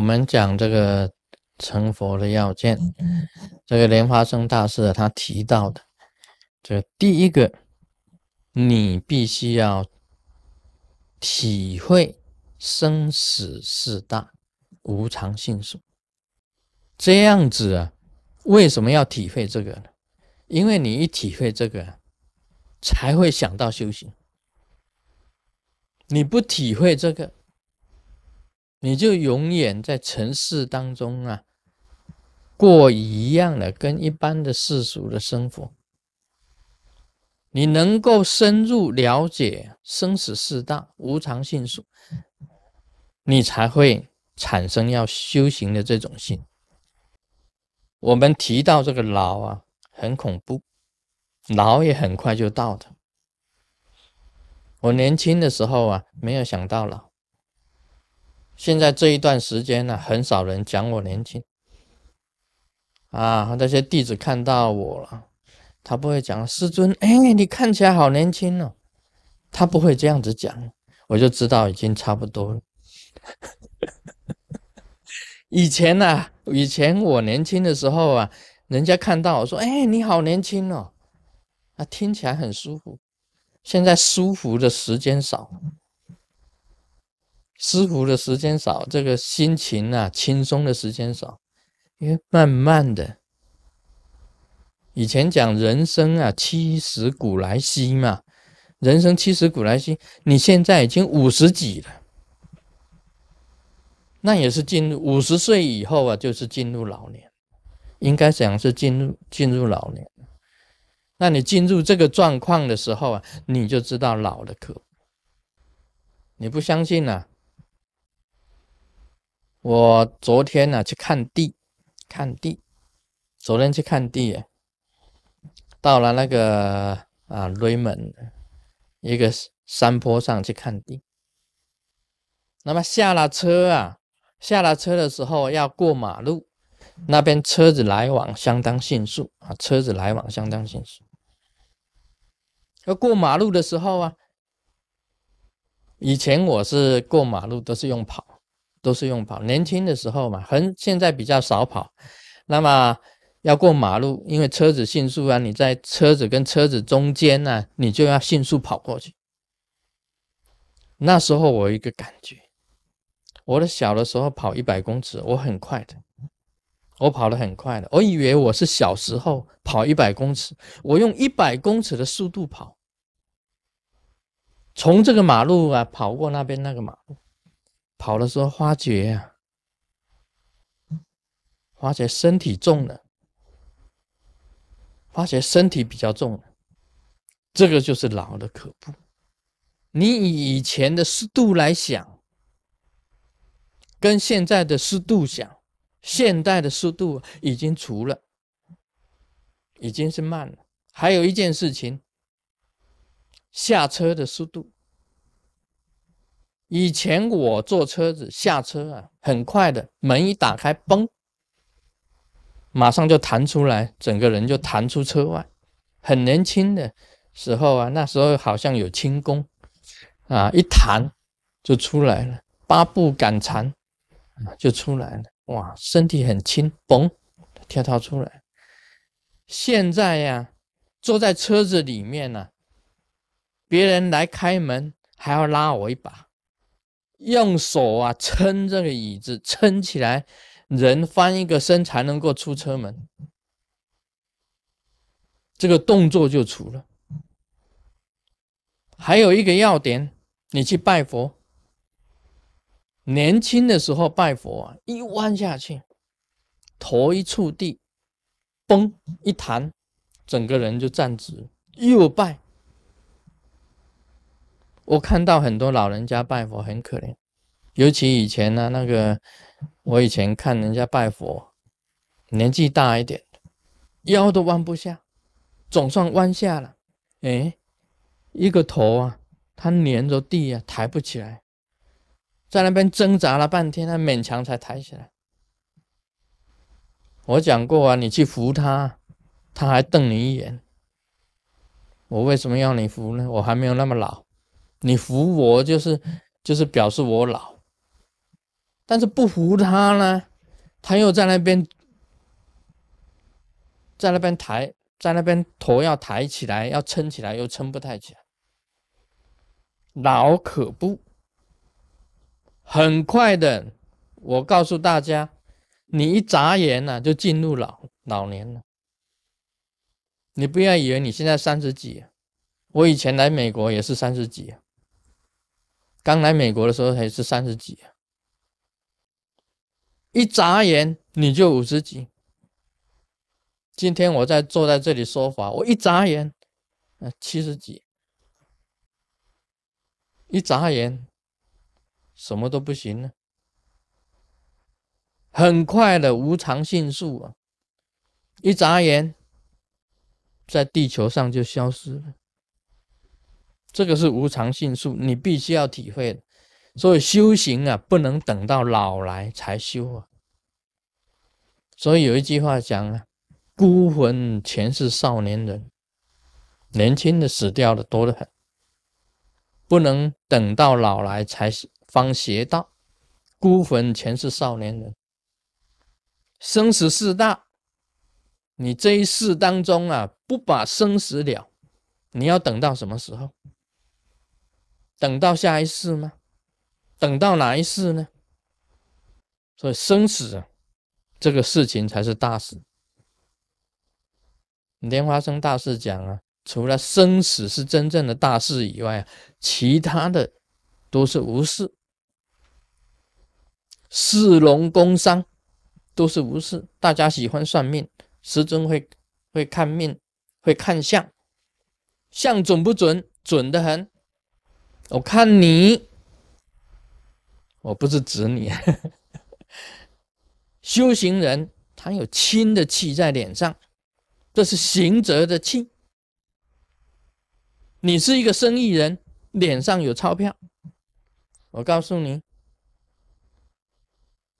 我们讲这个成佛的要件，这个莲花生大师他提到的，这第一个，你必须要体会生死四大，无常性数。这样子啊，为什么要体会这个呢？因为你一体会这个，才会想到修行。你不体会这个，你就永远在尘世当中啊，过一样的跟一般的世俗的生活。你能够深入了解生死四大、无常性数，你才会产生要修行的这种心。我们提到这个老啊，很恐怖，老也很快就到的。我年轻的时候啊，没有想到老。现在这一段时间呢，很少人讲我年轻啊。那些弟子看到我了，他不会讲师尊，哎，你看起来好年轻哦。他不会这样子讲，我就知道已经差不多了。以前呢，以前我年轻的时候啊，人家看到我说：“哎，你好年轻哦。”啊，听起来很舒服。现在舒服的时间少，舒服的时间少，这个心情啊，轻松的时间少，因为慢慢的，以前讲人生啊，七十古来稀嘛，人生七十古来稀，你现在已经五十几了。那也是进入五十岁以后啊，就是进入老年，应该讲是进入进入老年。那你进入这个状况的时候啊，你就知道老的可。你不相信呢？我昨天呢去看地，看地，昨天去看地，到了那个啊雷门一个山坡上去看地。那么下了车啊。下了车的时候要过马路，那边车子来往相当迅速啊，车子来往相当迅速。要过马路的时候啊，以前我是过马路都是用跑，都是用跑。年轻的时候嘛，很现在比较少跑。那么要过马路，因为车子迅速啊，你在车子跟车子中间呢，你就要迅速跑过去。那时候我一个感觉。我的小的时候跑一百公尺，我很快的，我跑得很快的。我以为我是小时候跑一百公尺，我用一百公尺的速度跑，从这个马路啊跑过那边那个马路，跑的时候发觉啊，发觉身体重了，发觉身体比较重了，这个就是老的可怖。你以以前的速度来想。跟现在的速度想，现代的速度已经除了，已经是慢了。还有一件事情，下车的速度。以前我坐车子下车啊，很快的，门一打开，嘣，马上就弹出来，整个人就弹出车外。很年轻的时候啊，那时候好像有轻功啊，一弹就出来了，八步赶蝉啊。就出来了，哇，身体很轻，嘣，跳跳出来。现在呀，坐在车子里面呢，别人来开门还要拉我一把，用手啊撑这个椅子，撑起来，人翻一个身才能够出车门。这个动作就出了。还有一个要点，你去拜佛。年轻的时候拜佛啊，一弯下去，头一触地，嘣一弹，整个人就站直。又拜，我看到很多老人家拜佛很可怜，尤其以前呢，那个我以前看人家拜佛，年纪大一点腰都弯不下，总算弯下了，哎，一个头啊，他连着地啊，抬不起来。在那边挣扎了半天，他勉强才抬起来。我讲过啊，你去扶他，他还瞪你一眼。我为什么要你扶呢？我还没有那么老，你扶我就是就是表示我老。但是不服他呢，他又在那边，在那边抬，在那边头要抬起来，要撑起来，又撑不太起来，老可不。很快的，我告诉大家，你一眨眼呢，就进入老老年了。你不要以为你现在三十几，我以前来美国也是三十几，刚来美国的时候还是三十几。一眨眼你就五十几。今天我在坐在这里说法，我一眨眼，呃，七十几。一眨眼，什么都不行了。很快的无常性数啊，一眨眼，在地球上就消失了。这个是无常性数，你必须要体会的。所以修行啊，不能等到老来才修啊。所以有一句话讲啊，孤魂全是少年人，年轻的死掉的多得很。不能等到老来才方邪道，孤魂全是少年人。生死事大，你这一世当中啊，不把生死了，你要等到什么时候？等到下一世吗？等到哪一世呢？所以生死啊这个事情才是大事。莲花生大师讲啊，除了生死是真正的大事以外，其他的都是无事。四龙工商都是无事。大家喜欢算命，师尊会会看命，会看相，相准不准？准的很。我看你。我不是指你，修行人他有亲的气在脸上，这是行者的气。你是一个生意人，脸上有钞票，我告诉你，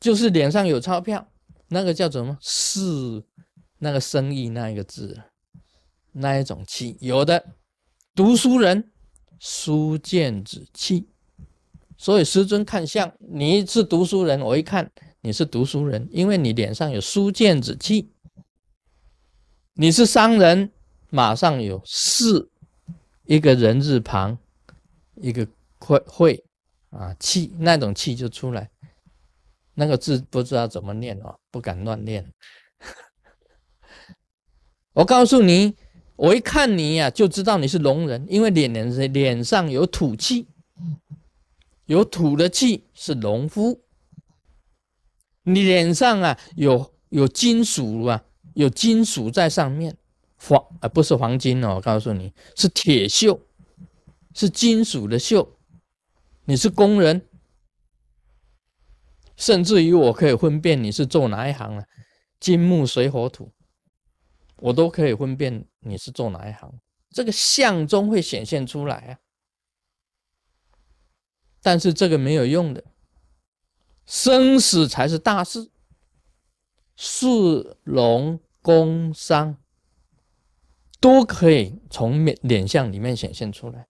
就是脸上有钞票，那个叫什么？是那个生意那一个字，那一种气有的。读书人，书剑子气。所以师尊看相，你是读书人，我一看你是读书人，因为你脸上有书剑之气。你是商人，马上有士，一个人字旁，一个会会啊气，那种气就出来。那个字不知道怎么念哦，不敢乱念。我告诉你，我一看你呀，就知道你是龙人，因为脸脸脸上有土气。有土的气是农夫，你脸上啊有有金属啊，有金属在上面，黄啊不是黄金哦，我告诉你是铁锈，是金属的锈。你是工人，甚至于我可以分辨你是做哪一行啊，金木水火土，我都可以分辨你是做哪一行，这个相中会显现出来啊。但是这个没有用的，生死才是大事。四龙工商都可以从脸脸相里面显现出来。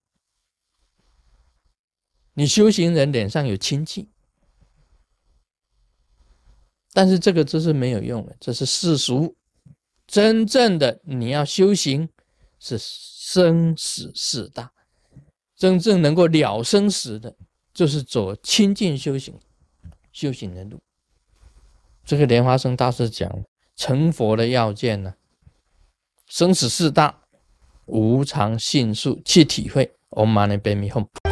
你修行人脸上有清气，但是这个这是没有用的，这是世俗。真正的你要修行，是生死事大，真正能够了生死的。就是走清净修行、修行的路。这个莲花生大师讲成佛的要件呢，生死事大，无常性数去体会。Om Mani Padme Hum。